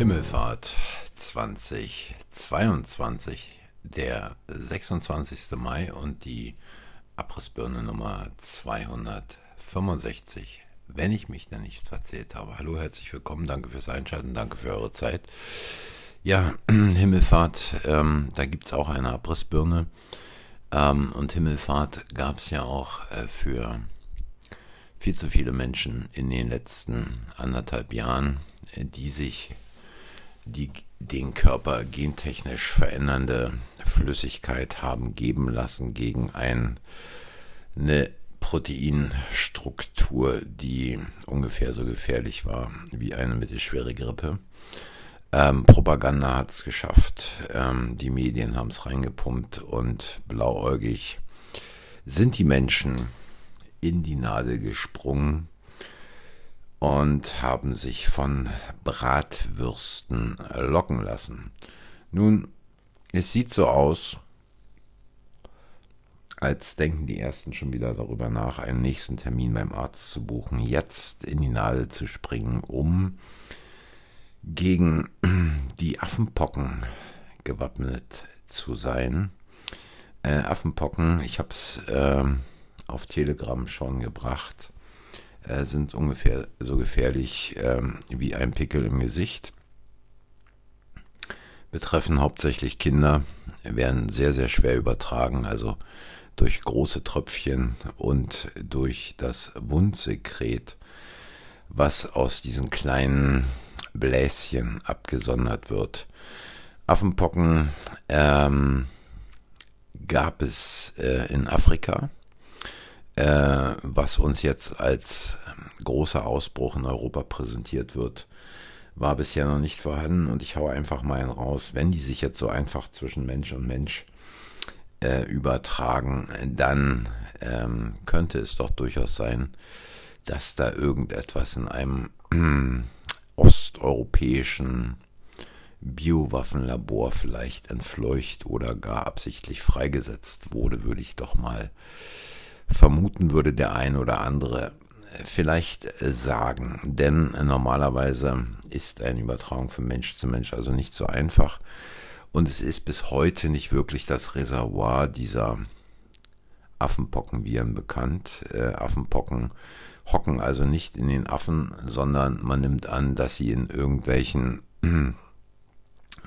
Himmelfahrt 2022, der 26. Mai und die Abrissbirne Nummer 265, wenn ich mich da nicht verzählt habe. Hallo, herzlich willkommen, danke fürs Einschalten, danke für eure Zeit. Ja, Himmelfahrt, ähm, da gibt es auch eine Abrissbirne. Ähm, und Himmelfahrt gab es ja auch äh, für viel zu viele Menschen in den letzten anderthalb Jahren, äh, die sich die den Körper gentechnisch verändernde Flüssigkeit haben geben lassen gegen ein, eine Proteinstruktur, die ungefähr so gefährlich war wie eine mittelschwere Grippe. Ähm, Propaganda hat es geschafft, ähm, die Medien haben es reingepumpt und blauäugig sind die Menschen in die Nadel gesprungen und haben sich von Bratwürsten locken lassen. Nun, es sieht so aus, als denken die Ersten schon wieder darüber nach, einen nächsten Termin beim Arzt zu buchen, jetzt in die Nadel zu springen, um gegen die Affenpocken gewappnet zu sein. Äh, Affenpocken, ich habe es äh, auf Telegram schon gebracht äh, sind ungefähr so gefährlich ähm, wie ein Pickel im Gesicht. Betreffen hauptsächlich Kinder, werden sehr, sehr schwer übertragen, also durch große Tröpfchen und durch das Wundsekret, was aus diesen kleinen Bläschen abgesondert wird. Affenpocken ähm, gab es äh, in Afrika äh, was uns jetzt als ähm, großer Ausbruch in Europa präsentiert wird, war bisher noch nicht vorhanden. Und ich haue einfach mal einen raus, wenn die sich jetzt so einfach zwischen Mensch und Mensch äh, übertragen, dann ähm, könnte es doch durchaus sein, dass da irgendetwas in einem äh, osteuropäischen Biowaffenlabor vielleicht entfleucht oder gar absichtlich freigesetzt wurde, würde ich doch mal vermuten würde der ein oder andere vielleicht sagen. Denn normalerweise ist eine Übertragung von Mensch zu Mensch also nicht so einfach. Und es ist bis heute nicht wirklich das Reservoir dieser Affenpockenviren bekannt. Äh, Affenpocken hocken also nicht in den Affen, sondern man nimmt an, dass sie in irgendwelchen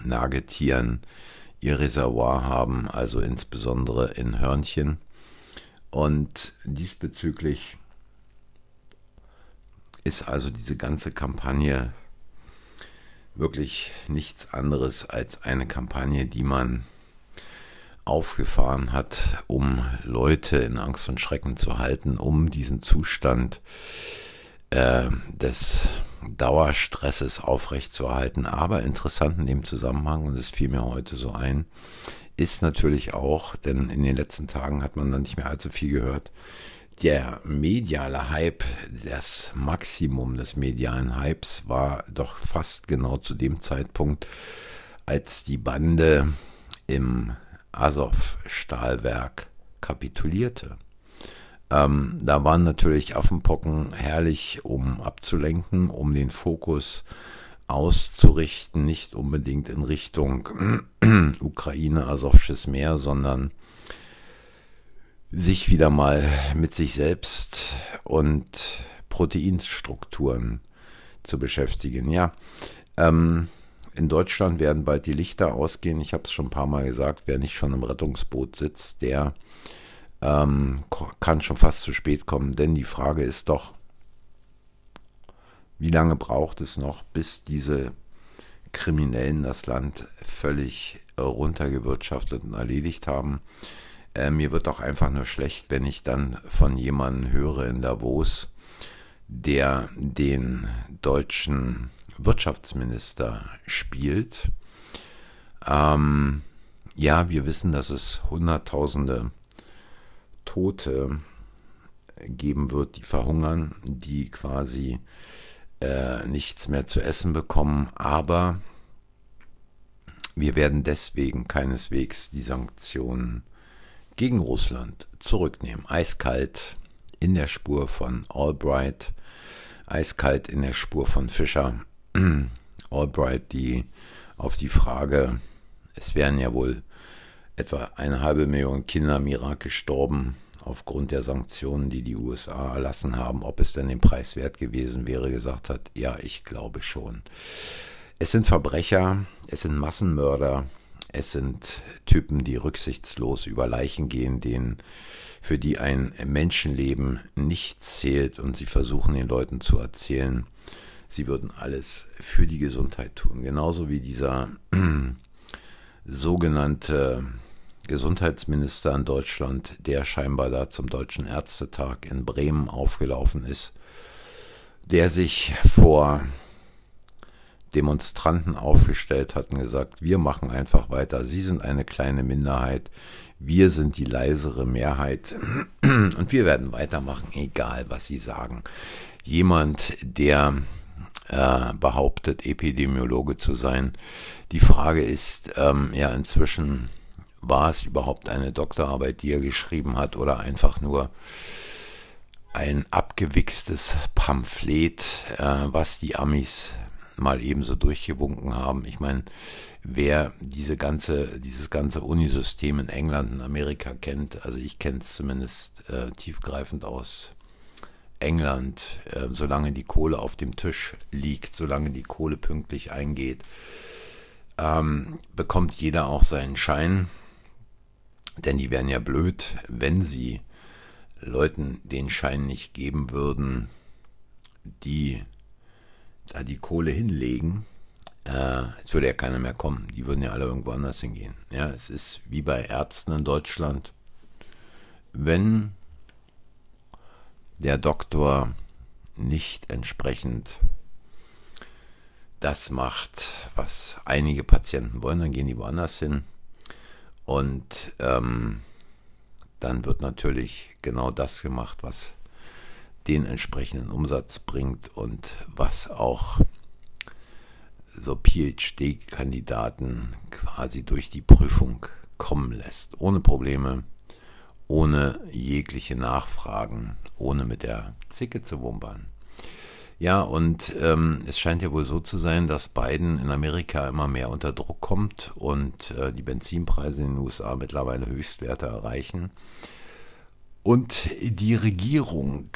Nagetieren ihr Reservoir haben, also insbesondere in Hörnchen. Und diesbezüglich ist also diese ganze Kampagne wirklich nichts anderes als eine Kampagne, die man aufgefahren hat, um Leute in Angst und Schrecken zu halten, um diesen Zustand äh, des Dauerstresses aufrechtzuerhalten. Aber interessant in dem Zusammenhang, und es fiel mir heute so ein, ist natürlich auch, denn in den letzten Tagen hat man dann nicht mehr allzu viel gehört, der mediale Hype, das Maximum des medialen Hypes war doch fast genau zu dem Zeitpunkt, als die Bande im Azov-Stahlwerk kapitulierte. Ähm, da waren natürlich Affenpocken herrlich, um abzulenken, um den Fokus auszurichten, nicht unbedingt in Richtung Ukraine, Asowsches Meer, sondern sich wieder mal mit sich selbst und Proteinstrukturen zu beschäftigen. Ja, ähm, in Deutschland werden bald die Lichter ausgehen. Ich habe es schon ein paar Mal gesagt, wer nicht schon im Rettungsboot sitzt, der ähm, kann schon fast zu spät kommen. Denn die Frage ist doch, wie lange braucht es noch, bis diese Kriminellen das Land völlig runtergewirtschaftet und erledigt haben? Äh, mir wird doch einfach nur schlecht, wenn ich dann von jemandem höre in Davos, der den deutschen Wirtschaftsminister spielt. Ähm, ja, wir wissen, dass es Hunderttausende Tote geben wird, die verhungern, die quasi äh, nichts mehr zu essen bekommen, aber wir werden deswegen keineswegs die Sanktionen gegen Russland zurücknehmen. Eiskalt in der Spur von Albright, eiskalt in der Spur von Fischer Albright, die auf die Frage, es wären ja wohl etwa eine halbe Million Kinder im Irak gestorben aufgrund der Sanktionen, die die USA erlassen haben, ob es denn den Preis wert gewesen wäre, gesagt hat, ja, ich glaube schon. Es sind Verbrecher, es sind Massenmörder, es sind Typen, die rücksichtslos über Leichen gehen, denen für die ein Menschenleben nicht zählt und sie versuchen den Leuten zu erzählen, sie würden alles für die Gesundheit tun. Genauso wie dieser sogenannte Gesundheitsminister in Deutschland, der scheinbar da zum Deutschen Ärztetag in Bremen aufgelaufen ist, der sich vor Demonstranten aufgestellt hat und gesagt, wir machen einfach weiter, Sie sind eine kleine Minderheit, wir sind die leisere Mehrheit und wir werden weitermachen, egal was Sie sagen. Jemand, der äh, behauptet, Epidemiologe zu sein. Die Frage ist ähm, ja inzwischen, war es überhaupt eine Doktorarbeit, die er geschrieben hat oder einfach nur ein abgewichstes Pamphlet, äh, was die Amis mal ebenso durchgewunken haben. Ich meine, wer diese ganze, dieses ganze Unisystem in England und Amerika kennt, also ich kenne es zumindest äh, tiefgreifend aus England, äh, solange die Kohle auf dem Tisch liegt, solange die Kohle pünktlich eingeht, ähm, bekommt jeder auch seinen Schein. Denn die wären ja blöd, wenn sie Leuten den Schein nicht geben würden, die da die Kohle hinlegen. Äh, es würde ja keiner mehr kommen. Die würden ja alle irgendwo anders hingehen. Ja, es ist wie bei Ärzten in Deutschland. Wenn der Doktor nicht entsprechend das macht, was einige Patienten wollen, dann gehen die woanders hin. Und ähm, dann wird natürlich genau das gemacht, was den entsprechenden Umsatz bringt und was auch so PhD-Kandidaten quasi durch die Prüfung kommen lässt, ohne Probleme ohne jegliche Nachfragen, ohne mit der Zicke zu wumpern. Ja, und ähm, es scheint ja wohl so zu sein, dass Biden in Amerika immer mehr unter Druck kommt und äh, die Benzinpreise in den USA mittlerweile Höchstwerte erreichen. Und die Regierung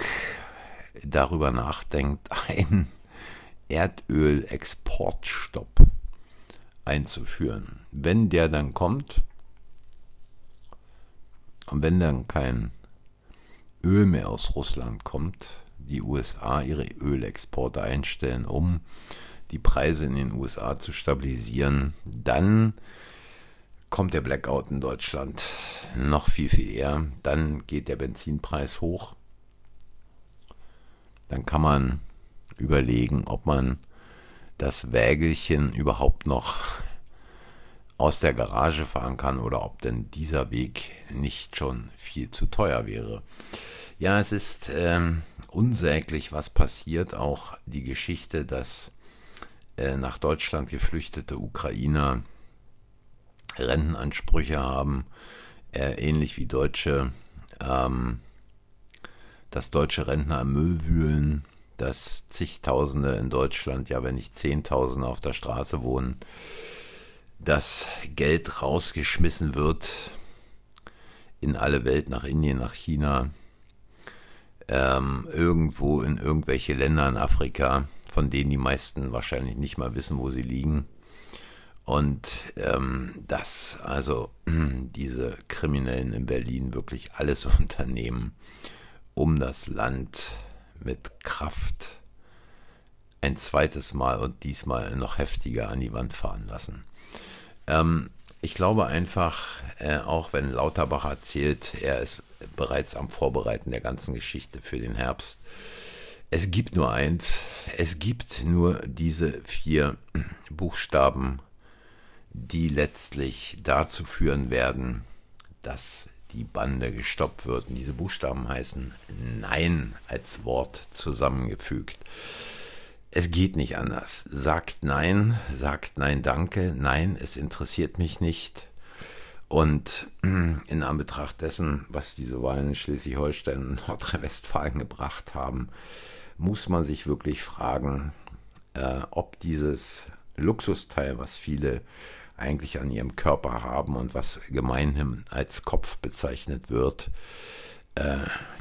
darüber nachdenkt, einen Erdölexportstopp einzuführen. Wenn der dann kommt, und wenn dann kein Öl mehr aus Russland kommt, die USA ihre Ölexporte einstellen, um die Preise in den USA zu stabilisieren, dann kommt der Blackout in Deutschland noch viel, viel eher. Dann geht der Benzinpreis hoch. Dann kann man überlegen, ob man das Wägelchen überhaupt noch aus der Garage fahren kann oder ob denn dieser Weg nicht schon viel zu teuer wäre. Ja, es ist ähm, unsäglich, was passiert. Auch die Geschichte, dass äh, nach Deutschland geflüchtete Ukrainer Rentenansprüche haben, äh, ähnlich wie Deutsche, ähm, dass deutsche Rentner am Müll wühlen, dass zigtausende in Deutschland, ja wenn nicht Zehntausende auf der Straße wohnen dass Geld rausgeschmissen wird in alle Welt, nach Indien, nach China, ähm, irgendwo in irgendwelche Länder in Afrika, von denen die meisten wahrscheinlich nicht mal wissen, wo sie liegen. Und ähm, dass also diese Kriminellen in Berlin wirklich alles unternehmen, um das Land mit Kraft ein zweites Mal und diesmal noch heftiger an die Wand fahren lassen. Ähm, ich glaube einfach, äh, auch wenn Lauterbach erzählt, er ist bereits am Vorbereiten der ganzen Geschichte für den Herbst. Es gibt nur eins, es gibt nur diese vier Buchstaben, die letztlich dazu führen werden, dass die Bande gestoppt wird. Und diese Buchstaben heißen Nein als Wort zusammengefügt. Es geht nicht anders. Sagt nein, sagt nein, danke, nein, es interessiert mich nicht. Und in Anbetracht dessen, was diese Wahlen in Schleswig-Holstein und Nordrhein-Westfalen gebracht haben, muss man sich wirklich fragen, äh, ob dieses Luxusteil, was viele eigentlich an ihrem Körper haben und was gemeinhin als Kopf bezeichnet wird, äh,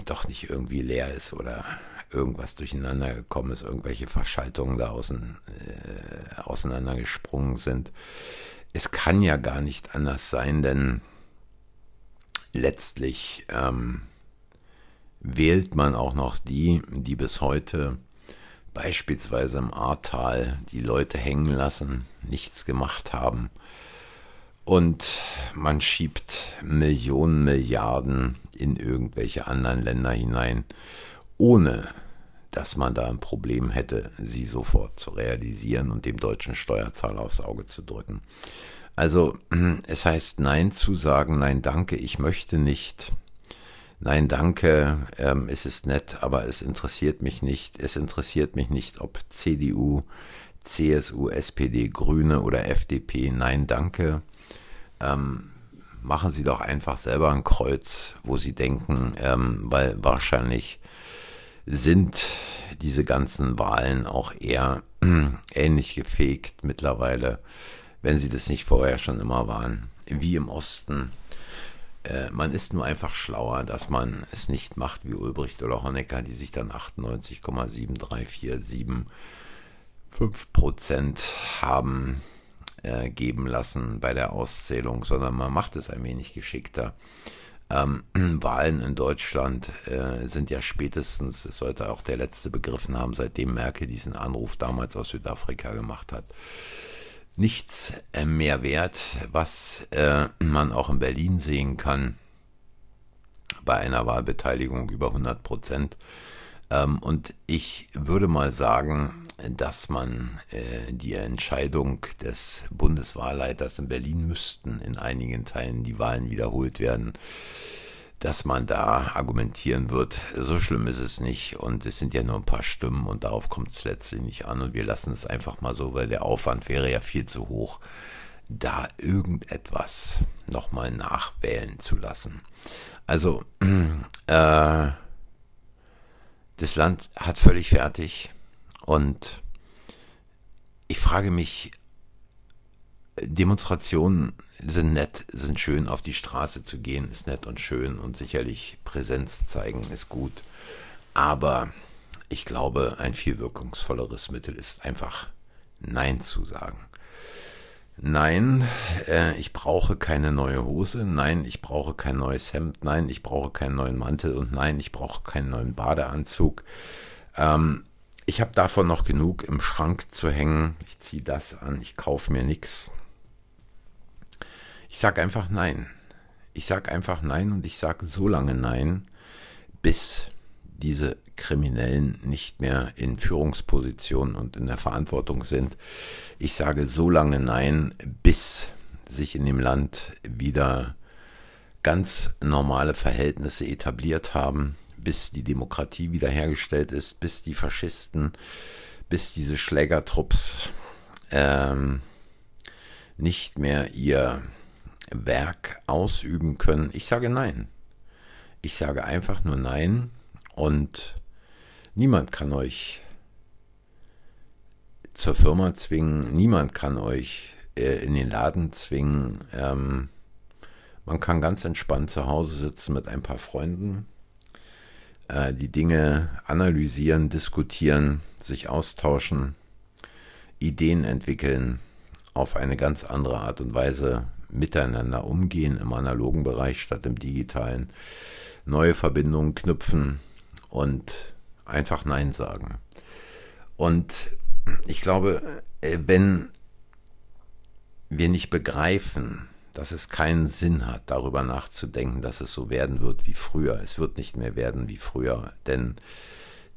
doch nicht irgendwie leer ist oder irgendwas durcheinander gekommen ist, irgendwelche Verschaltungen da außen, äh, auseinandergesprungen sind. Es kann ja gar nicht anders sein, denn letztlich ähm, wählt man auch noch die, die bis heute beispielsweise im Ahrtal die Leute hängen lassen, nichts gemacht haben. Und man schiebt Millionen, Milliarden in irgendwelche anderen Länder hinein, ohne dass man da ein Problem hätte, sie sofort zu realisieren und dem deutschen Steuerzahler aufs Auge zu drücken. Also es heißt Nein zu sagen, nein danke, ich möchte nicht. Nein danke, ähm, es ist nett, aber es interessiert mich nicht. Es interessiert mich nicht, ob CDU, CSU, SPD, Grüne oder FDP. Nein danke. Ähm, machen Sie doch einfach selber ein Kreuz, wo Sie denken, ähm, weil wahrscheinlich sind diese ganzen Wahlen auch eher ähnlich gefegt mittlerweile wenn sie das nicht vorher schon immer waren, wie im Osten. Äh, man ist nur einfach schlauer, dass man es nicht macht wie Ulbricht oder Honecker, die sich dann 98,7347 Prozent haben äh, geben lassen bei der Auszählung, sondern man macht es ein wenig geschickter. Ähm, Wahlen in Deutschland äh, sind ja spätestens, es sollte auch der letzte begriffen haben, seitdem Merkel diesen Anruf damals aus Südafrika gemacht hat nichts äh, mehr wert, was äh, man auch in Berlin sehen kann bei einer Wahlbeteiligung über 100 Prozent. Ähm, und ich würde mal sagen, dass man äh, die Entscheidung des Bundeswahlleiters in Berlin müssten in einigen Teilen die Wahlen wiederholt werden dass man da argumentieren wird, so schlimm ist es nicht und es sind ja nur ein paar Stimmen und darauf kommt es letztlich nicht an und wir lassen es einfach mal so, weil der Aufwand wäre ja viel zu hoch, da irgendetwas nochmal nachwählen zu lassen. Also, äh, das Land hat völlig fertig und ich frage mich, Demonstrationen sind nett, sind schön, auf die Straße zu gehen, ist nett und schön und sicherlich Präsenz zeigen ist gut. Aber ich glaube, ein viel wirkungsvolleres Mittel ist einfach Nein zu sagen. Nein, äh, ich brauche keine neue Hose. Nein, ich brauche kein neues Hemd. Nein, ich brauche keinen neuen Mantel. Und nein, ich brauche keinen neuen Badeanzug. Ähm, ich habe davon noch genug im Schrank zu hängen. Ich ziehe das an. Ich kaufe mir nichts. Ich sage einfach Nein. Ich sage einfach Nein und ich sage so lange Nein, bis diese Kriminellen nicht mehr in Führungspositionen und in der Verantwortung sind. Ich sage so lange Nein, bis sich in dem Land wieder ganz normale Verhältnisse etabliert haben, bis die Demokratie wiederhergestellt ist, bis die Faschisten, bis diese Schlägertrupps ähm, nicht mehr ihr Werk ausüben können? Ich sage nein. Ich sage einfach nur nein und niemand kann euch zur Firma zwingen, niemand kann euch äh, in den Laden zwingen. Ähm, man kann ganz entspannt zu Hause sitzen mit ein paar Freunden, äh, die Dinge analysieren, diskutieren, sich austauschen, Ideen entwickeln auf eine ganz andere Art und Weise, miteinander umgehen im analogen Bereich statt im digitalen, neue Verbindungen knüpfen und einfach Nein sagen. Und ich glaube, äh, wenn wir nicht begreifen, dass es keinen Sinn hat, darüber nachzudenken, dass es so werden wird wie früher. Es wird nicht mehr werden wie früher, denn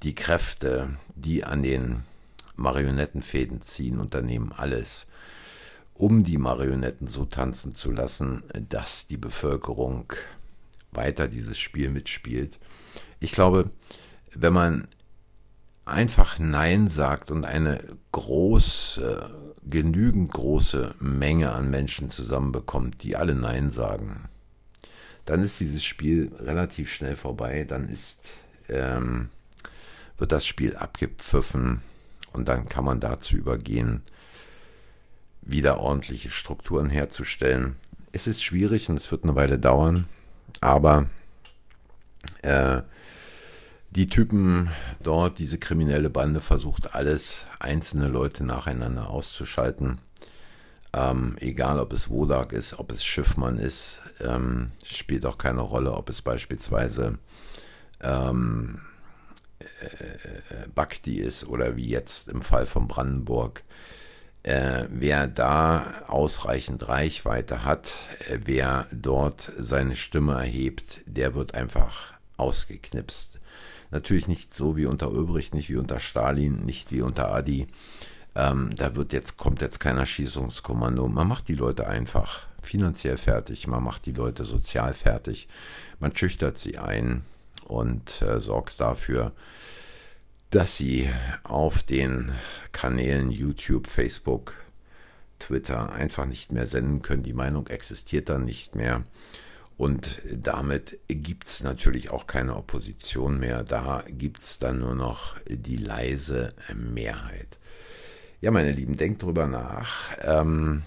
die Kräfte, die an den Marionettenfäden ziehen, unternehmen alles, um die Marionetten so tanzen zu lassen, dass die Bevölkerung weiter dieses Spiel mitspielt. Ich glaube, wenn man einfach Nein sagt und eine große, genügend große Menge an Menschen zusammenbekommt, die alle Nein sagen, dann ist dieses Spiel relativ schnell vorbei. Dann ist, ähm, wird das Spiel abgepfiffen und dann kann man dazu übergehen, wieder ordentliche Strukturen herzustellen. Es ist schwierig und es wird eine Weile dauern, aber äh, die Typen dort, diese kriminelle Bande versucht alles, einzelne Leute nacheinander auszuschalten. Ähm, egal, ob es Wodak ist, ob es Schiffmann ist, ähm, spielt auch keine Rolle, ob es beispielsweise ähm, äh, Bakti ist oder wie jetzt im Fall von Brandenburg. Äh, wer da ausreichend Reichweite hat, äh, wer dort seine Stimme erhebt, der wird einfach ausgeknipst. Natürlich nicht so wie unter Ulbricht, nicht wie unter Stalin, nicht wie unter Adi. Ähm, da wird jetzt, kommt jetzt kein Erschießungskommando. Man macht die Leute einfach finanziell fertig, man macht die Leute sozial fertig, man schüchtert sie ein und äh, sorgt dafür, dass sie auf den Kanälen YouTube, Facebook, Twitter einfach nicht mehr senden können. Die Meinung existiert dann nicht mehr. Und damit gibt es natürlich auch keine Opposition mehr. Da gibt es dann nur noch die leise Mehrheit. Ja, meine Lieben, denkt drüber nach. Ähm,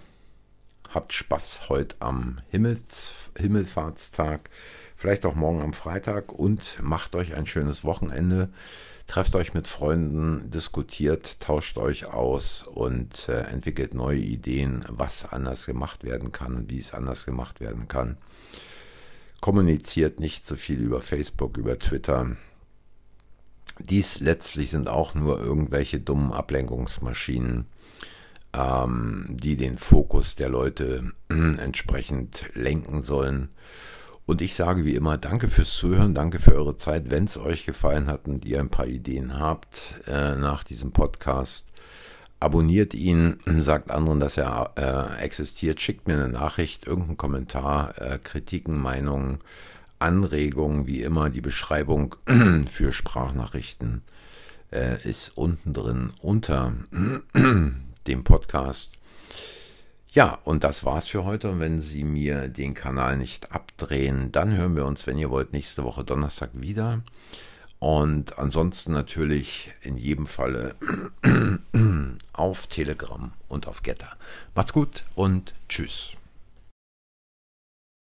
habt Spaß heute am Himmels, Himmelfahrtstag, vielleicht auch morgen am Freitag und macht euch ein schönes Wochenende. Trefft euch mit Freunden, diskutiert, tauscht euch aus und äh, entwickelt neue Ideen, was anders gemacht werden kann und wie es anders gemacht werden kann kommuniziert nicht so viel über Facebook, über Twitter. Dies letztlich sind auch nur irgendwelche dummen Ablenkungsmaschinen, ähm, die den Fokus der Leute entsprechend lenken sollen. Und ich sage wie immer, danke fürs Zuhören, danke für eure Zeit. Wenn es euch gefallen hat und ihr ein paar Ideen habt äh, nach diesem Podcast, abonniert ihn, sagt anderen, dass er äh, existiert, schickt mir eine Nachricht, irgendeinen Kommentar, äh, Kritiken, Meinungen, Anregungen, wie immer. Die Beschreibung für Sprachnachrichten äh, ist unten drin unter dem Podcast. Ja, und das war's für heute. Und wenn Sie mir den Kanal nicht abdrehen, dann hören wir uns, wenn ihr wollt, nächste Woche Donnerstag wieder. Und ansonsten natürlich in jedem Falle auf Telegram und auf Getter. Macht's gut und tschüss.